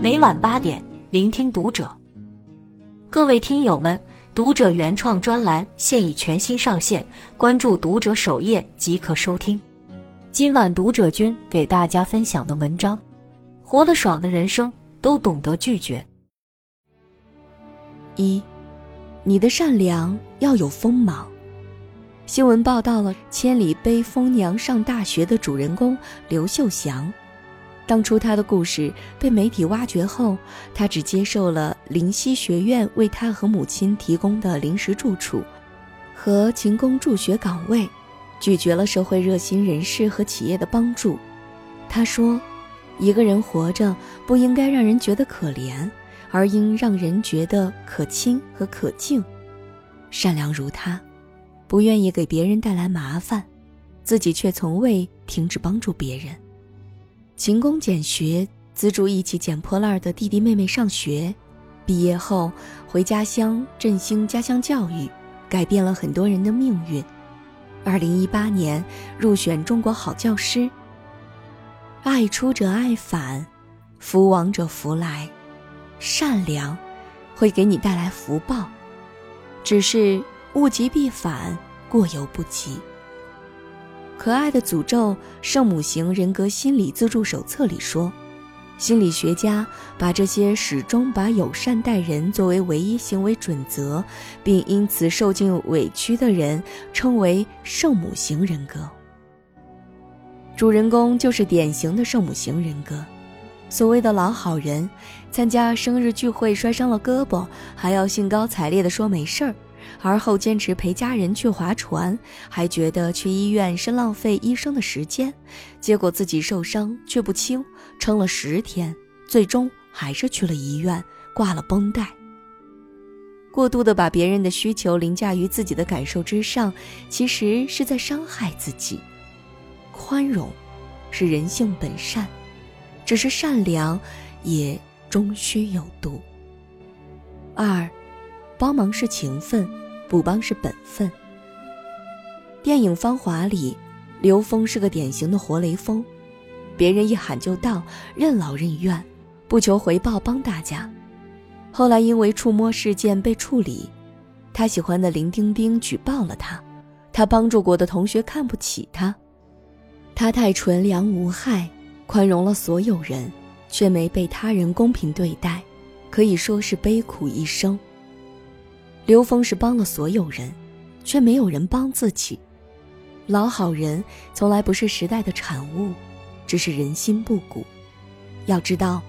每晚八点，聆听读者。各位听友们，读者原创专栏现已全新上线，关注读者首页即可收听。今晚读者君给大家分享的文章：活得爽的人生都懂得拒绝。一，你的善良要有锋芒。新闻报道了千里背风娘上大学的主人公刘秀祥。当初他的故事被媒体挖掘后，他只接受了灵溪学院为他和母亲提供的临时住处和勤工助学岗位，拒绝了社会热心人士和企业的帮助。他说：“一个人活着不应该让人觉得可怜，而应让人觉得可亲和可敬。善良如他，不愿意给别人带来麻烦，自己却从未停止帮助别人。”勤工俭学，资助一起捡破烂的弟弟妹妹上学，毕业后回家乡振兴家乡教育，改变了很多人的命运。二零一八年入选中国好教师。爱出者爱返，福往者福来，善良会给你带来福报，只是物极必反，过犹不及。可爱的诅咒圣母型人格心理自助手册里说，心理学家把这些始终把友善待人作为唯一行为准则，并因此受尽委屈的人称为圣母型人格。主人公就是典型的圣母型人格，所谓的老好人，参加生日聚会摔伤了胳膊，还要兴高采烈地说没事儿。而后坚持陪家人去划船，还觉得去医院是浪费医生的时间，结果自己受伤却不轻，撑了十天，最终还是去了医院挂了绷带。过度的把别人的需求凌驾于自己的感受之上，其实是在伤害自己。宽容，是人性本善，只是善良，也终须有度。二。帮忙是情分，不帮是本分。电影《芳华》里，刘峰是个典型的活雷锋，别人一喊就到，任劳任怨，不求回报帮大家。后来因为触摸事件被处理，他喜欢的林丁丁举报了他，他帮助过的同学看不起他，他太纯良无害，宽容了所有人，却没被他人公平对待，可以说是悲苦一生。刘峰是帮了所有人，却没有人帮自己。老好人从来不是时代的产物，只是人心不古。要知道，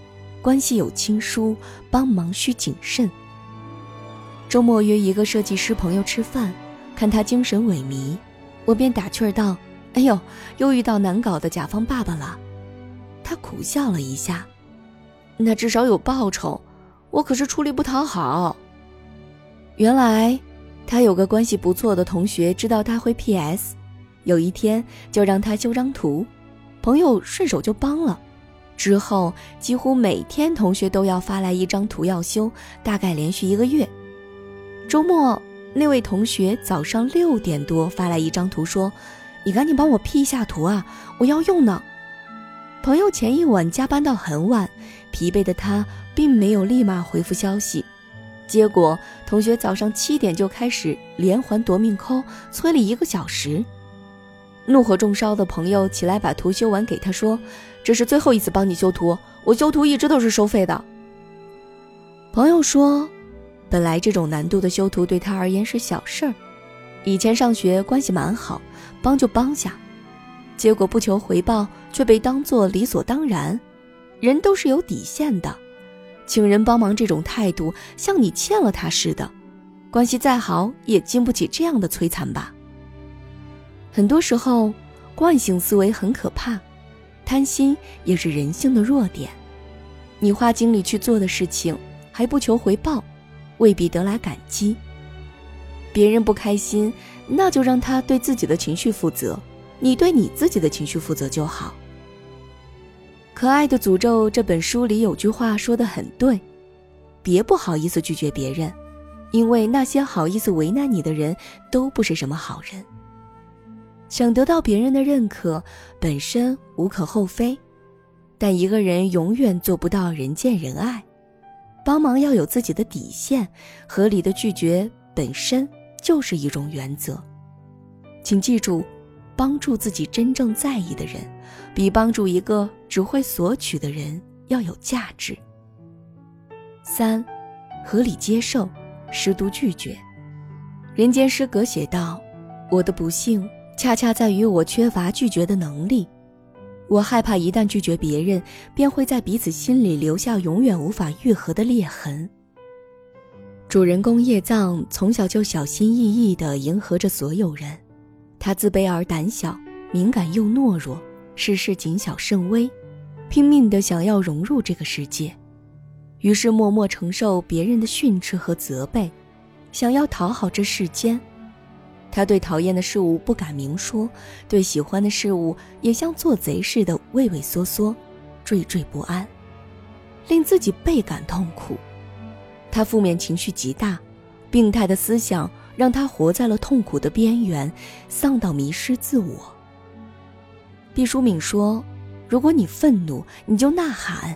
关系有亲疏，帮忙需谨慎。周末约一个设计师朋友吃饭，看他精神萎靡，我便打趣儿道：“哎呦，又遇到难搞的甲方爸爸了。”他苦笑了一下：“那至少有报酬，我可是出力不讨好。”原来，他有个关系不错的同学知道他会 PS，有一天就让他修张图，朋友顺手就帮了。之后几乎每天同学都要发来一张图要修，大概连续一个月。周末那位同学早上六点多发来一张图，说：“你赶紧帮我 P 一下图啊，我要用呢。”朋友前一晚加班到很晚，疲惫的他并没有立马回复消息。结果，同学早上七点就开始连环夺命抠催了一个小时。怒火中烧的朋友起来把图修完，给他说：“这是最后一次帮你修图，我修图一直都是收费的。”朋友说：“本来这种难度的修图对他而言是小事儿，以前上学关系蛮好，帮就帮下。结果不求回报，却被当作理所当然。人都是有底线的。”请人帮忙这种态度，像你欠了他似的，关系再好也经不起这样的摧残吧。很多时候，惯性思维很可怕，贪心也是人性的弱点。你花精力去做的事情，还不求回报，未必得来感激。别人不开心，那就让他对自己的情绪负责，你对你自己的情绪负责就好。可爱的诅咒这本书里有句话说的很对，别不好意思拒绝别人，因为那些好意思为难你的人都不是什么好人。想得到别人的认可，本身无可厚非，但一个人永远做不到人见人爱。帮忙要有自己的底线，合理的拒绝本身就是一种原则。请记住，帮助自己真正在意的人，比帮助一个只会索取的人要有价值。三，合理接受，适度拒绝。人间失格写道：“我的不幸恰恰在于我缺乏拒绝的能力。我害怕一旦拒绝别人，便会在彼此心里留下永远无法愈合的裂痕。”主人公叶藏从小就小心翼翼地迎合着所有人，他自卑而胆小，敏感又懦弱，事事谨小慎微，拼命地想要融入这个世界。于是默默承受别人的训斥和责备，想要讨好这世间。他对讨厌的事物不敢明说，对喜欢的事物也像做贼似的畏畏缩缩、惴惴不安，令自己倍感痛苦。他负面情绪极大，病态的思想让他活在了痛苦的边缘，丧到迷失自我。毕淑敏说：“如果你愤怒，你就呐喊。”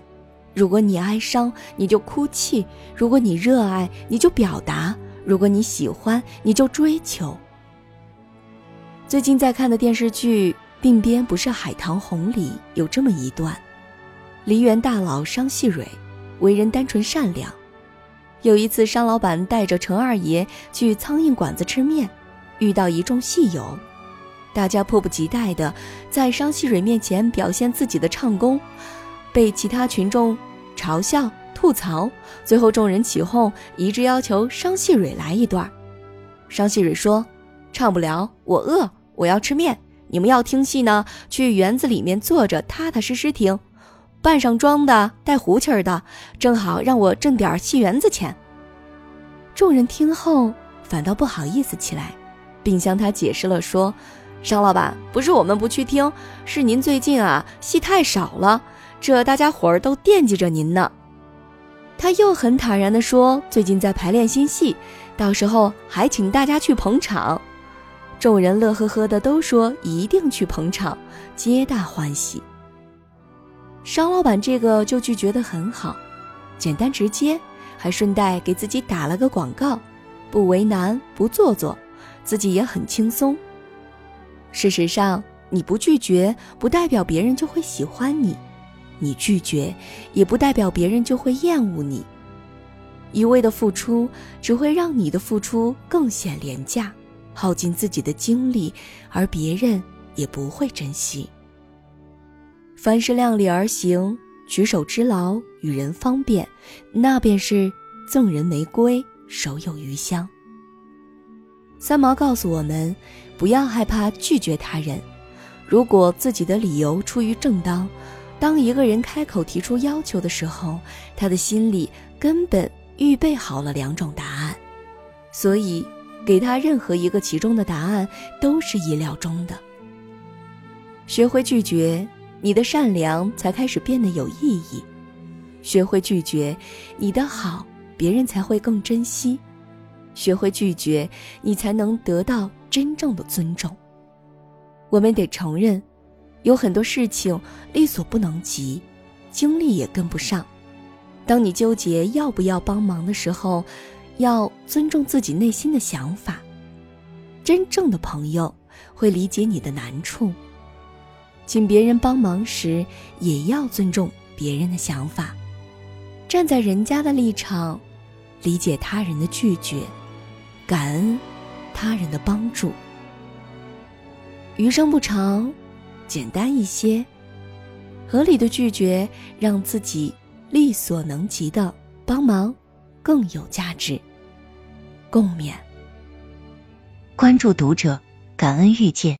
如果你哀伤，你就哭泣；如果你热爱，你就表达；如果你喜欢，你就追求。最近在看的电视剧《鬓边不是海棠红》里有这么一段：梨园大佬商细蕊，为人单纯善良。有一次，商老板带着程二爷去苍蝇馆子吃面，遇到一众戏友，大家迫不及待地在商细蕊面前表现自己的唱功。被其他群众嘲笑、吐槽，最后众人起哄，一致要求商细蕊来一段。商细蕊说：“唱不了，我饿，我要吃面。你们要听戏呢，去园子里面坐着，踏踏实实听。扮上妆的、带胡气儿的，正好让我挣点戏园子钱。”众人听后反倒不好意思起来，并向他解释了说：“商老板，不是我们不去听，是您最近啊戏太少了。”这大家伙儿都惦记着您呢，他又很坦然地说：“最近在排练新戏，到时候还请大家去捧场。”众人乐呵呵的都说一定去捧场，皆大欢喜。商老板这个就拒绝得很好，简单直接，还顺带给自己打了个广告，不为难，不做作，自己也很轻松。事实上，你不拒绝，不代表别人就会喜欢你。你拒绝，也不代表别人就会厌恶你。一味的付出，只会让你的付出更显廉价，耗尽自己的精力，而别人也不会珍惜。凡事量力而行，举手之劳，与人方便，那便是赠人玫瑰，手有余香。三毛告诉我们，不要害怕拒绝他人，如果自己的理由出于正当。当一个人开口提出要求的时候，他的心里根本预备好了两种答案，所以给他任何一个其中的答案都是意料中的。学会拒绝，你的善良才开始变得有意义；学会拒绝，你的好别人才会更珍惜；学会拒绝，你才能得到真正的尊重。我们得承认。有很多事情力所不能及，精力也跟不上。当你纠结要不要帮忙的时候，要尊重自己内心的想法。真正的朋友会理解你的难处。请别人帮忙时，也要尊重别人的想法，站在人家的立场，理解他人的拒绝，感恩他人的帮助。余生不长。简单一些，合理的拒绝，让自己力所能及的帮忙更有价值。共勉。关注读者，感恩遇见。